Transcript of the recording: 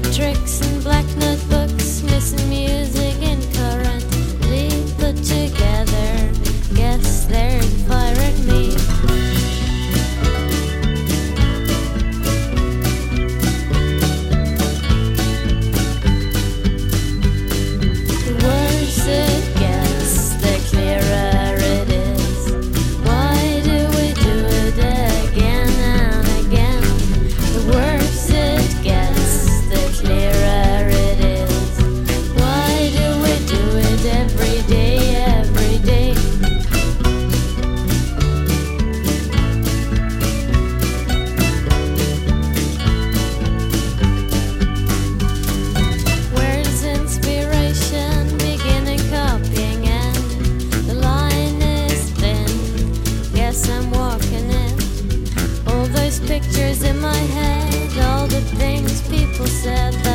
magic tricks my head all the things people said.